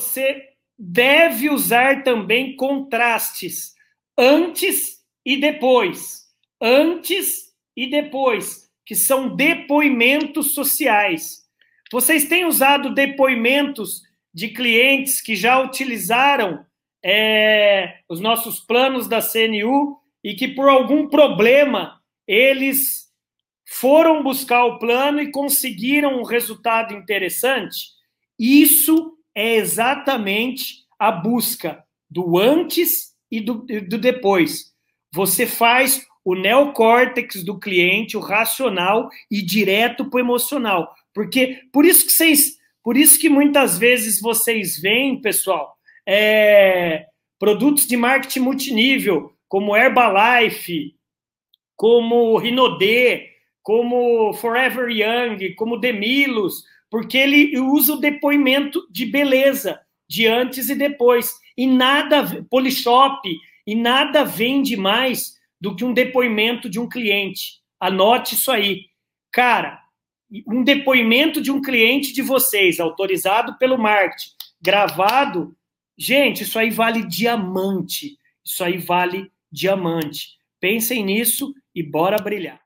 você deve usar também contrastes antes e depois. Antes e depois, que são depoimentos sociais. Vocês têm usado depoimentos de clientes que já utilizaram é, os nossos planos da CNU e que por algum problema eles foram buscar o plano e conseguiram um resultado interessante? Isso é exatamente a busca do antes e do, do depois. Você faz o neocórtex do cliente, o racional, e direto para o emocional. Porque por isso que vocês, por isso que muitas vezes vocês veem, pessoal, é, produtos de marketing multinível, como Herbalife, como Rinodê, como Forever Young, como Demilos, porque ele usa o depoimento de beleza, de antes e depois. E nada, Polishop, e nada vende mais do que um depoimento de um cliente. Anote isso aí. Cara, um depoimento de um cliente de vocês, autorizado pelo marketing, gravado, gente, isso aí vale diamante. Isso aí vale diamante. Pensem nisso e bora brilhar.